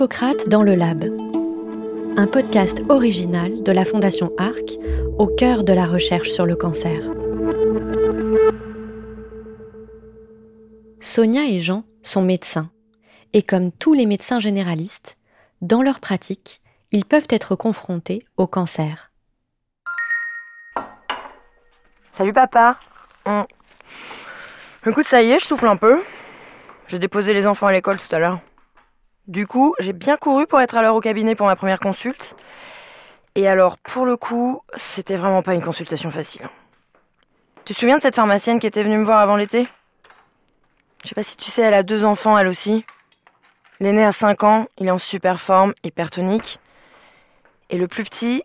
Hippocrate dans le Lab, un podcast original de la Fondation ARC au cœur de la recherche sur le cancer. Sonia et Jean sont médecins, et comme tous les médecins généralistes, dans leur pratique, ils peuvent être confrontés au cancer. Salut papa. Hum. Écoute, ça y est, je souffle un peu. J'ai déposé les enfants à l'école tout à l'heure. Du coup, j'ai bien couru pour être à l'heure au cabinet pour ma première consulte. Et alors, pour le coup, c'était vraiment pas une consultation facile. Tu te souviens de cette pharmacienne qui était venue me voir avant l'été? Je sais pas si tu sais, elle a deux enfants, elle aussi. L'aîné a 5 ans, il est en super forme, hypertonique. Et le plus petit,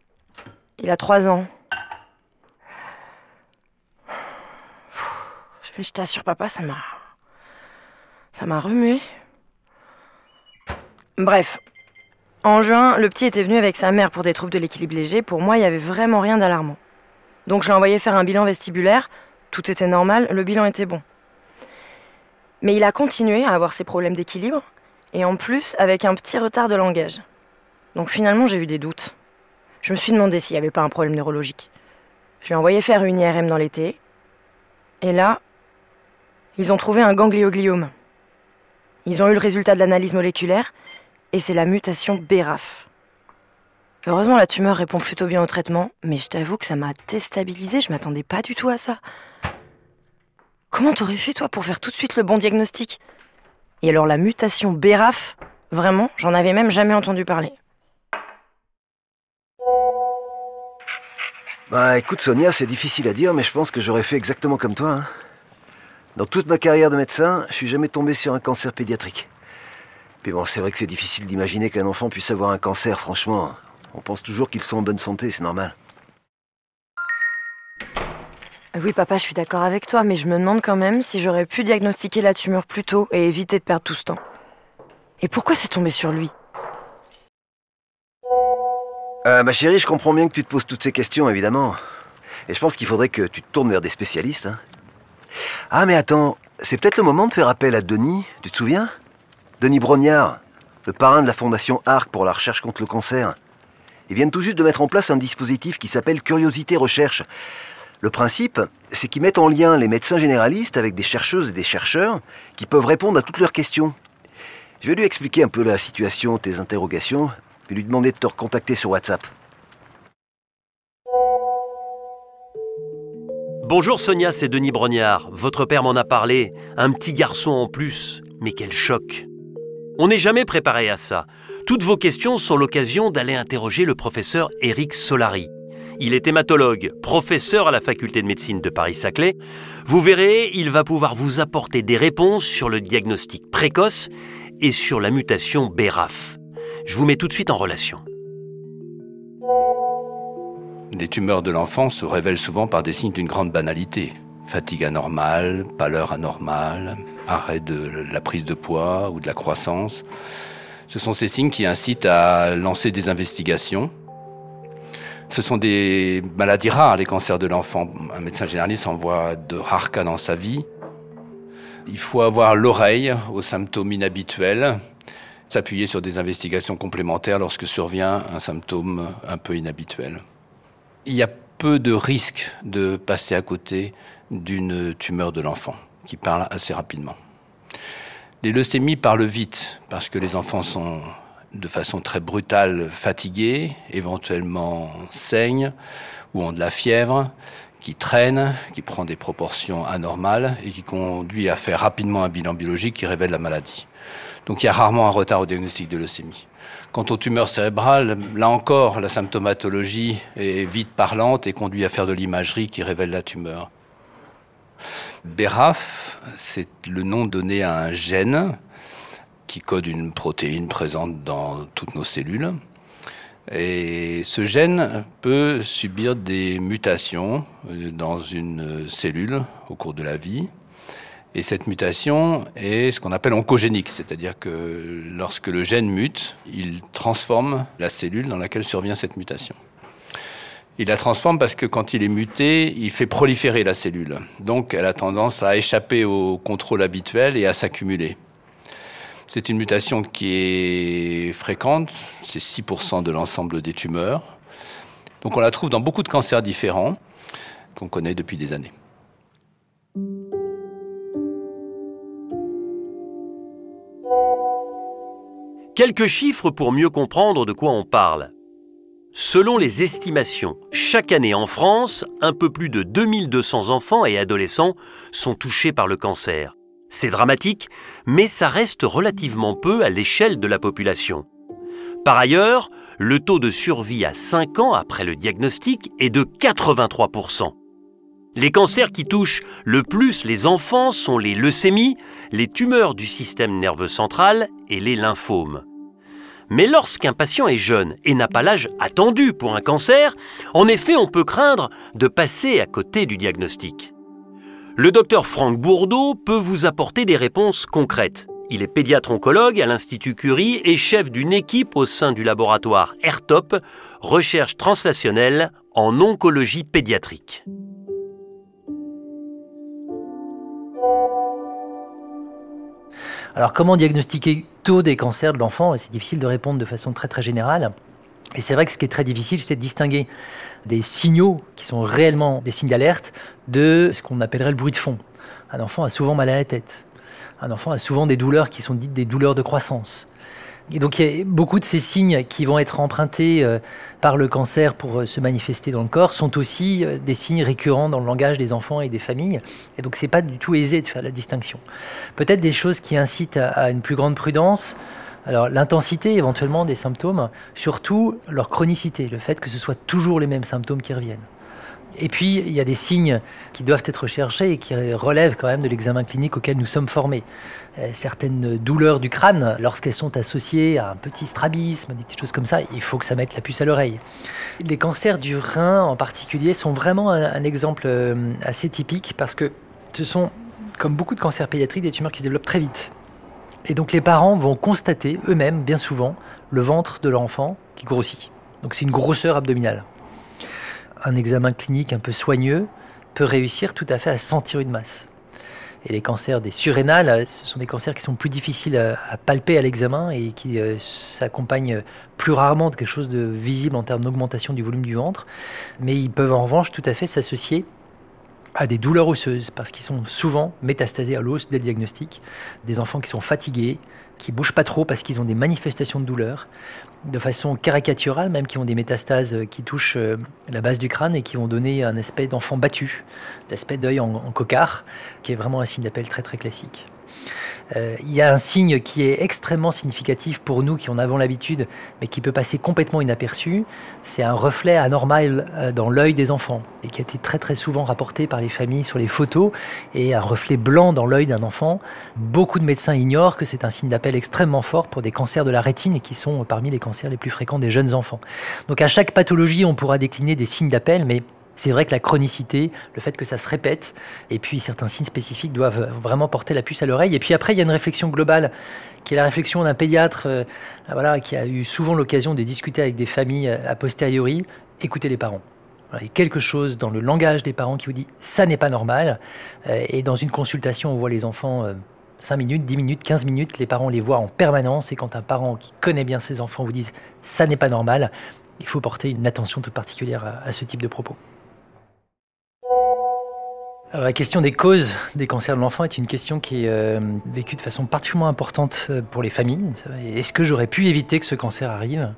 il a 3 ans. Je t'assure, papa, ça m'a. Ça m'a remué. Bref. En juin, le petit était venu avec sa mère pour des troubles de l'équilibre léger. Pour moi, il n'y avait vraiment rien d'alarmant. Donc je l'ai envoyé faire un bilan vestibulaire. Tout était normal, le bilan était bon. Mais il a continué à avoir ses problèmes d'équilibre, et en plus avec un petit retard de langage. Donc finalement, j'ai eu des doutes. Je me suis demandé s'il n'y avait pas un problème neurologique. Je l'ai envoyé faire une IRM dans l'été, et là, ils ont trouvé un gangliogliome. Ils ont eu le résultat de l'analyse moléculaire, et c'est la mutation BRAF. Heureusement, la tumeur répond plutôt bien au traitement, mais je t'avoue que ça m'a déstabilisé, je m'attendais pas du tout à ça. Comment t'aurais fait, toi, pour faire tout de suite le bon diagnostic? Et alors, la mutation BRAF, vraiment, j'en avais même jamais entendu parler. Bah écoute Sonia, c'est difficile à dire, mais je pense que j'aurais fait exactement comme toi. Hein. Dans toute ma carrière de médecin, je suis jamais tombé sur un cancer pédiatrique. Puis bon, c'est vrai que c'est difficile d'imaginer qu'un enfant puisse avoir un cancer, franchement. On pense toujours qu'ils sont en bonne santé, c'est normal. Oui, papa, je suis d'accord avec toi, mais je me demande quand même si j'aurais pu diagnostiquer la tumeur plus tôt et éviter de perdre tout ce temps. Et pourquoi c'est tombé sur lui? Euh, Ma chérie, je comprends bien que tu te poses toutes ces questions, évidemment. Et je pense qu'il faudrait que tu te tournes vers des spécialistes. Hein. Ah, mais attends, c'est peut-être le moment de faire appel à Denis, tu te souviens? Denis Brognard, le parrain de la fondation ARC pour la recherche contre le cancer. Ils viennent tout juste de mettre en place un dispositif qui s'appelle Curiosité Recherche. Le principe, c'est qu'ils mettent en lien les médecins généralistes avec des chercheuses et des chercheurs qui peuvent répondre à toutes leurs questions. Je vais lui expliquer un peu la situation, tes interrogations, puis lui demander de te recontacter sur WhatsApp. Bonjour Sonia, c'est Denis Brognard. Votre père m'en a parlé. Un petit garçon en plus. Mais quel choc on n'est jamais préparé à ça. Toutes vos questions sont l'occasion d'aller interroger le professeur Éric Solari. Il est hématologue, professeur à la faculté de médecine de Paris-Saclay. Vous verrez, il va pouvoir vous apporter des réponses sur le diagnostic précoce et sur la mutation BRAF. Je vous mets tout de suite en relation. Les tumeurs de l'enfant se révèlent souvent par des signes d'une grande banalité. Fatigue anormale, pâleur anormale, arrêt de la prise de poids ou de la croissance. Ce sont ces signes qui incitent à lancer des investigations. Ce sont des maladies rares, les cancers de l'enfant. Un médecin généraliste en voit de rares cas dans sa vie. Il faut avoir l'oreille aux symptômes inhabituels, s'appuyer sur des investigations complémentaires lorsque survient un symptôme un peu inhabituel. Il y a peu de risques de passer à côté d'une tumeur de l'enfant qui parle assez rapidement. Les leucémies parlent vite parce que les enfants sont de façon très brutale fatigués, éventuellement saignent ou ont de la fièvre, qui traîne, qui prend des proportions anormales et qui conduit à faire rapidement un bilan biologique qui révèle la maladie. Donc il y a rarement un retard au diagnostic de leucémie. Quant aux tumeurs cérébrales, là encore, la symptomatologie est vite parlante et conduit à faire de l'imagerie qui révèle la tumeur. BRAF, c'est le nom donné à un gène qui code une protéine présente dans toutes nos cellules. Et ce gène peut subir des mutations euh, dans une cellule au cours de la vie. Et cette mutation est ce qu'on appelle oncogénique, c'est-à-dire que lorsque le gène mute, il transforme la cellule dans laquelle survient cette mutation. Il la transforme parce que quand il est muté, il fait proliférer la cellule. Donc elle a tendance à échapper au contrôle habituel et à s'accumuler. C'est une mutation qui est fréquente, c'est 6% de l'ensemble des tumeurs. Donc on la trouve dans beaucoup de cancers différents qu'on connaît depuis des années. Quelques chiffres pour mieux comprendre de quoi on parle. Selon les estimations, chaque année en France, un peu plus de 2200 enfants et adolescents sont touchés par le cancer. C'est dramatique, mais ça reste relativement peu à l'échelle de la population. Par ailleurs, le taux de survie à 5 ans après le diagnostic est de 83%. Les cancers qui touchent le plus les enfants sont les leucémies, les tumeurs du système nerveux central et les lymphomes. Mais lorsqu'un patient est jeune et n'a pas l'âge attendu pour un cancer, en effet on peut craindre de passer à côté du diagnostic. Le docteur Franck Bourdeau peut vous apporter des réponses concrètes. Il est pédiatre oncologue à l'Institut Curie et chef d'une équipe au sein du laboratoire AirTop, recherche translationnelle en oncologie pédiatrique. Alors comment diagnostiquer tôt des cancers de l'enfant? C'est difficile de répondre de façon très très générale. Et c'est vrai que ce qui est très difficile, c'est de distinguer des signaux qui sont réellement des signes d'alerte de ce qu'on appellerait le bruit de fond. Un enfant a souvent mal à la tête. Un enfant a souvent des douleurs qui sont dites des douleurs de croissance. Et donc il y a beaucoup de ces signes qui vont être empruntés euh, par le cancer pour euh, se manifester dans le corps sont aussi euh, des signes récurrents dans le langage des enfants et des familles. Et donc c'est pas du tout aisé de faire la distinction. Peut-être des choses qui incitent à une plus grande prudence. Alors l'intensité éventuellement des symptômes, surtout leur chronicité, le fait que ce soit toujours les mêmes symptômes qui reviennent. Et puis, il y a des signes qui doivent être recherchés et qui relèvent quand même de l'examen clinique auquel nous sommes formés. Euh, certaines douleurs du crâne, lorsqu'elles sont associées à un petit strabisme, des petites choses comme ça, il faut que ça mette la puce à l'oreille. Les cancers du rein en particulier sont vraiment un, exemple euh, assez typique parce que ce sont, comme beaucoup de cancers pédiatriques, des tumeurs qui se développent très vite. Et donc les parents vont constater eux-mêmes, bien souvent, le ventre de leur enfant qui grossit. Donc c'est une grosseur abdominale. Un examen clinique un peu soigneux peut réussir tout à fait à sentir une masse. Et les cancers des surrénales, ce sont des cancers qui sont plus difficiles à, palper à l'examen et qui euh, s'accompagnent plus rarement de quelque chose de visible en termes d'augmentation du volume du ventre. Mais ils peuvent en revanche tout à fait s'associer à des douleurs osseuses, parce qu'ils sont souvent métastasés à l'os dès le diagnostic, des enfants qui sont fatigués, qui bougent pas trop parce qu'ils ont des manifestations de douleur, de façon caricaturale même, qui ont des métastases qui touchent euh, la base du crâne et qui vont donner un aspect d'enfant battu, cet aspect d'œil en, en cocard, qui est vraiment un signe d'appel très très classique. Euh, il y a un signe qui est extrêmement significatif pour nous qui en avons l'habitude, mais qui peut passer complètement inaperçu. C'est un reflet anormal euh, dans l'œil des enfants et qui a été très très souvent rapporté par les familles sur les photos. Et un reflet blanc dans l'œil d'un enfant. Beaucoup de médecins ignorent que c'est un signe d'appel extrêmement fort pour des cancers de la rétine et qui sont parmi les cancers les plus fréquents des jeunes enfants. Donc à chaque pathologie, on pourra décliner des signes d'appel, mais c'est vrai que la chronicité, le fait que ça se répète, et puis certains signes spécifiques doivent vraiment porter la puce à l'oreille. Et puis après, il y a une réflexion globale, qui est la réflexion d'un pédiatre euh, voilà, qui a eu souvent l'occasion de discuter avec des familles euh, a posteriori. Écoutez les parents. il y a quelque chose dans le langage des parents qui vous dit ça n'est pas normal. Euh, et dans une consultation, on voit les enfants 5 minutes, 10 minutes, 15 minutes, les parents les voient en permanence. Et quand un parent qui connaît bien ses enfants vous dit ça n'est pas normal, il faut porter une attention toute particulière à ce type de propos la question des causes des cancers de l'enfant est une question qui est euh, vécue de façon particulièrement importante euh, pour les familles. Est-ce que j'aurais pu éviter que ce cancer arrive?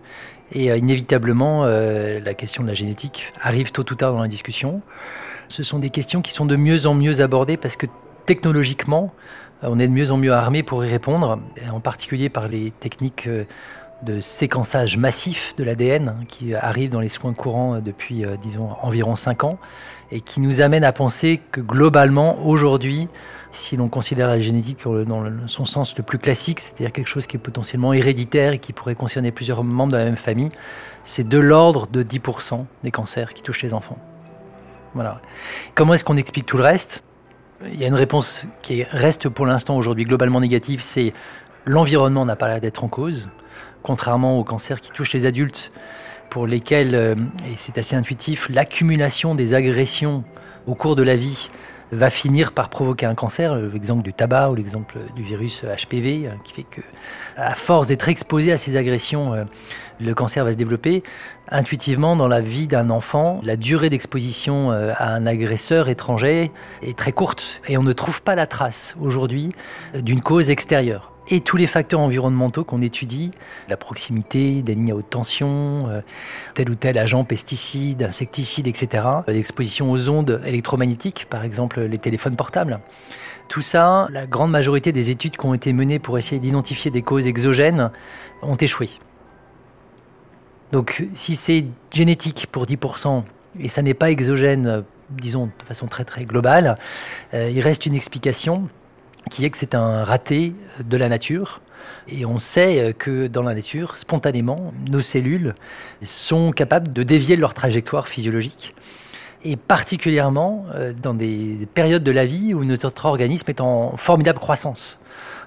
Et euh, inévitablement, la question de la génétique arrive tôt ou tard dans la discussion. Ce sont des questions qui sont de mieux en mieux abordées parce que technologiquement, on est de mieux en mieux armé pour y répondre, en particulier par les techniques de séquençage massif de l'ADN hein, qui arrive dans les soins courants depuis, disons, environ 5 ans et qui nous amène à penser que globalement, aujourd'hui, si l'on considère la génétique dans son sens le plus classique, c'est-à-dire quelque chose qui est potentiellement héréditaire et qui pourrait concerner plusieurs membres de la même famille, c'est de l'ordre de 10% des cancers qui touchent les enfants. Voilà. Comment est-ce qu'on explique tout le reste? Il y a une réponse qui reste pour l'instant aujourd'hui globalement négative, c'est l'environnement n'a pas l'air d'être en cause, contrairement aux cancers qui touchent les adultes pour lesquels, euh, et c'est assez intuitif, l'accumulation des agressions au cours de la vie va finir par provoquer un cancer. L'exemple du tabac ou l'exemple du virus HPV, qui fait que, à force d'être exposé à ces agressions, le cancer va se développer. Intuitivement, dans la vie d'un enfant, la durée d'exposition à un agresseur étranger est très courte et on ne trouve pas la trace aujourd'hui d'une cause extérieure et tous les facteurs environnementaux qu'on étudie, la proximité des lignes à haute tension, euh, tel ou tel agent pesticide, insecticide, etc., l'exposition aux ondes électromagnétiques, par exemple les téléphones portables. Tout ça, la grande majorité des études qui ont été menées pour essayer d'identifier des causes exogènes ont échoué. Donc si c'est génétique pour 10% et ça n'est pas exogène, disons de façon très très globale, euh, il reste une explication qui est que c'est un raté de la nature. Et on sait que dans la nature, spontanément, nos cellules sont capables de dévier leur trajectoire physiologique. Et particulièrement euh, dans des périodes de la vie où notre organisme est en formidable croissance.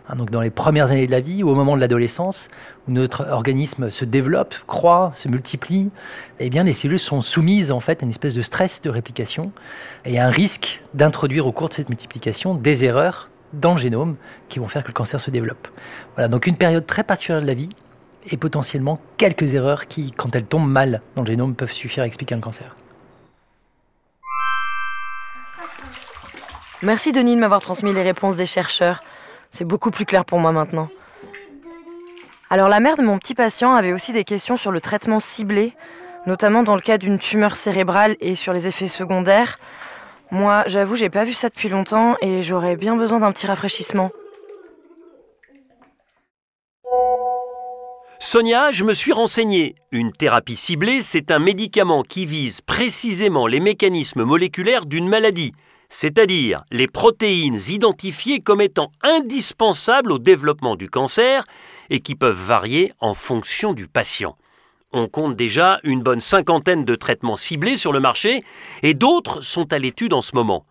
Hein, donc dans les premières années de la vie ou au moment de l'adolescence, où notre organisme se développe, croît, se multiplie, eh bien les cellules sont soumises en fait à une espèce de stress de réplication et à un risque d'introduire au cours de cette multiplication des erreurs dans le génome qui vont faire que le cancer se développe. Voilà, donc une période très particulière de la vie et potentiellement quelques erreurs qui, quand elles tombent mal dans le génome, peuvent suffire à expliquer un cancer. Merci Denis de m'avoir transmis les réponses des chercheurs. C'est beaucoup plus clair pour moi maintenant. Alors la mère de mon petit patient avait aussi des questions sur le traitement ciblé, notamment dans le cas d'une tumeur cérébrale et sur les effets secondaires. Moi, j'avoue, j'ai pas vu ça depuis longtemps et j'aurais bien besoin d'un petit rafraîchissement. Sonia, je me suis renseigné. Une thérapie ciblée, c'est un médicament qui vise précisément les mécanismes moléculaires d'une maladie, c'est-à-dire les protéines identifiées comme étant indispensables au développement du cancer et qui peuvent varier en fonction du patient. On compte déjà une bonne cinquantaine de traitements ciblés sur le marché et d'autres sont à l'étude en ce moment.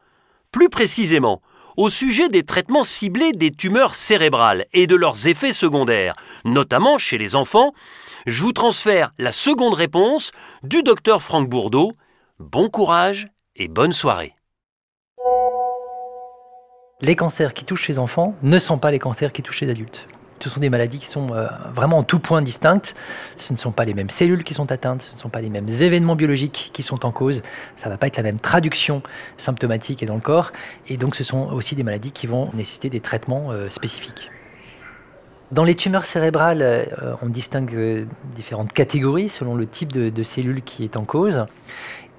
Plus précisément, au sujet des traitements ciblés des tumeurs cérébrales et de leurs effets secondaires, notamment chez les enfants, je vous transfère la seconde réponse du docteur Franck Bourdeau. Bon courage et bonne soirée. Les cancers qui touchent les enfants ne sont pas les cancers qui touchent les adultes. Ce sont des maladies qui sont euh, vraiment en tout point distinctes. Ce ne sont pas les mêmes cellules qui sont atteintes, ce ne sont pas les mêmes événements biologiques qui sont en cause. Ça ne va pas être la même traduction symptomatique et dans le corps. Et donc ce sont aussi des maladies qui vont nécessiter des traitements euh, spécifiques. Dans les tumeurs cérébrales, euh, on distingue différentes catégories selon le type de, de cellule qui est en cause.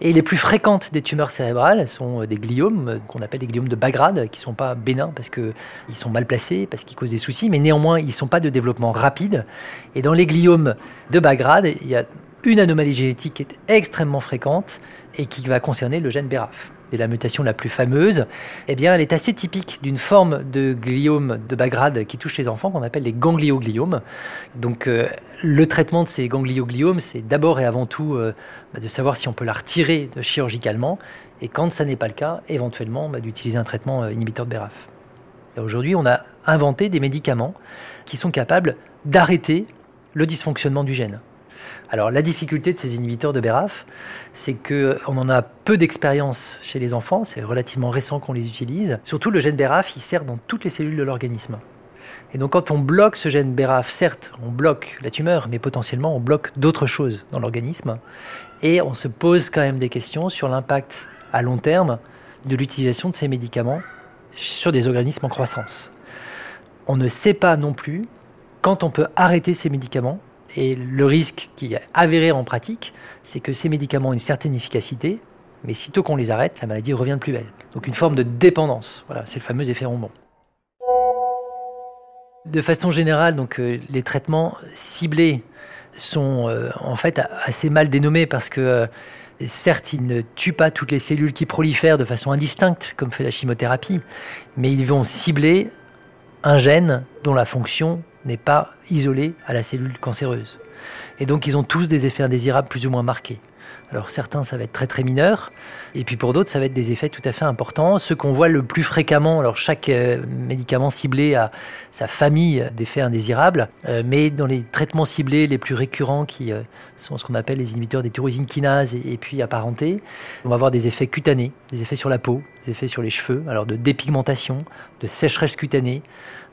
Et les plus fréquentes des tumeurs cérébrales sont des gliomes, qu'on appelle des gliomes de bas grade, qui ne sont pas bénins parce qu'ils sont mal placés, parce qu'ils causent des soucis, mais néanmoins, ils ne sont pas de développement rapide. Et dans les gliomes de bas grade, il y a une anomalie génétique qui est extrêmement fréquente et qui va concerner le gène BRAF et la mutation la plus fameuse, eh bien, elle est assez typique d'une forme de gliome de bas grade qui touche les enfants, qu'on appelle les gangliogliomes. Donc, euh, le traitement de ces gangliogliomes, c'est d'abord et avant tout euh, bah, de savoir si on peut la retirer chirurgicalement, et quand ça n'est pas le cas, éventuellement bah, d'utiliser un traitement euh, inhibiteur de BRAF. Aujourd'hui, on a inventé des médicaments qui sont capables d'arrêter le dysfonctionnement du gène. Alors la difficulté de ces inhibiteurs de BRAF, c'est qu'on en a peu d'expérience chez les enfants, c'est relativement récent qu'on les utilise. Surtout le gène BRAF, il sert dans toutes les cellules de l'organisme. Et donc quand on bloque ce gène BRAF, certes, on bloque la tumeur, mais potentiellement on bloque d'autres choses dans l'organisme. Et on se pose quand même des questions sur l'impact à long terme de l'utilisation de ces médicaments sur des organismes en croissance. On ne sait pas non plus quand on peut arrêter ces médicaments et le risque qui est avéré en pratique, c'est que ces médicaments ont une certaine efficacité, mais sitôt qu'on les arrête, la maladie revient de plus belle. Donc une forme de dépendance. Voilà, c'est le fameux effet ronbon. De façon générale, donc euh, les traitements ciblés sont euh, en fait assez mal dénommés parce que euh, certes, ils ne tuent pas toutes les cellules qui prolifèrent de façon indistincte, comme fait la chimiothérapie, mais ils vont cibler un gène dont la fonction n'est pas isolée à la cellule cancéreuse. Et donc ils ont tous des effets indésirables plus ou moins marqués. Alors certains, ça va être très très mineur, et puis pour d'autres, ça va être des effets tout à fait importants. Ceux qu'on voit le plus fréquemment, alors chaque euh, médicament ciblé a sa famille d'effets indésirables, euh, mais dans les traitements ciblés les plus récurrents, qui euh, sont ce qu'on appelle les inhibiteurs des tyrosine kinases et puis apparentés, on va avoir des effets cutanés, des effets sur la peau, des effets sur les cheveux, alors de dépigmentation, de sécheresse cutanée,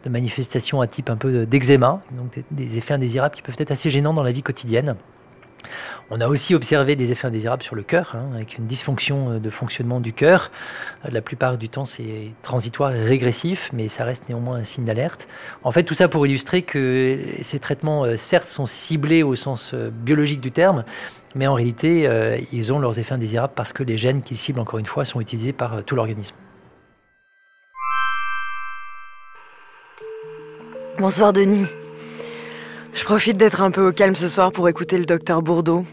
de manifestations à type un peu d'eczéma, donc des, effets indésirables qui peuvent être assez gênants dans la vie quotidienne. On a aussi observé des effets indésirables sur le cœur, hein, avec une dysfonction euh, de fonctionnement du cœur. Euh, la plupart du temps, c'est transitoire et régressif, mais ça reste néanmoins un signe d'alerte. En fait, tout ça pour illustrer que ces traitements, euh, certes, sont ciblés au sens biologique du terme, mais en réalité, ils ont leurs effets indésirables parce que les gènes qu'ils ciblent, encore une fois, sont utilisés par tout l'organisme. Bonsoir Denis. Je profite d'être un peu au calme ce soir pour écouter le docteur Bourdeau.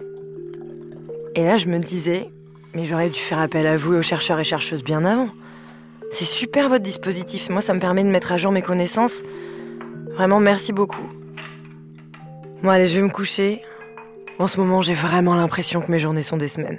Et là, je me disais, mais j'aurais dû faire appel à vous et aux chercheurs et chercheuses bien avant. C'est super votre dispositif. Moi, ça me permet de mettre à jour mes connaissances. Vraiment, merci beaucoup. Bon, allez, je vais me coucher. En ce moment, j'ai vraiment l'impression que mes journées sont des semaines.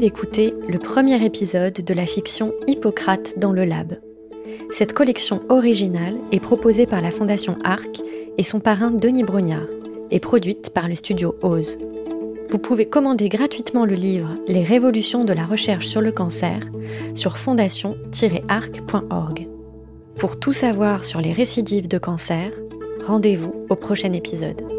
D'écouter le premier épisode de la fiction Hippocrate dans le lab. Cette collection originale est proposée par la Fondation Arc et son parrain Denis Brognard et produite par le studio Ose. Vous pouvez commander gratuitement le livre Les révolutions de la recherche sur le cancer sur fondation-arc.org. Pour tout savoir sur les récidives de cancer, rendez-vous au prochain épisode.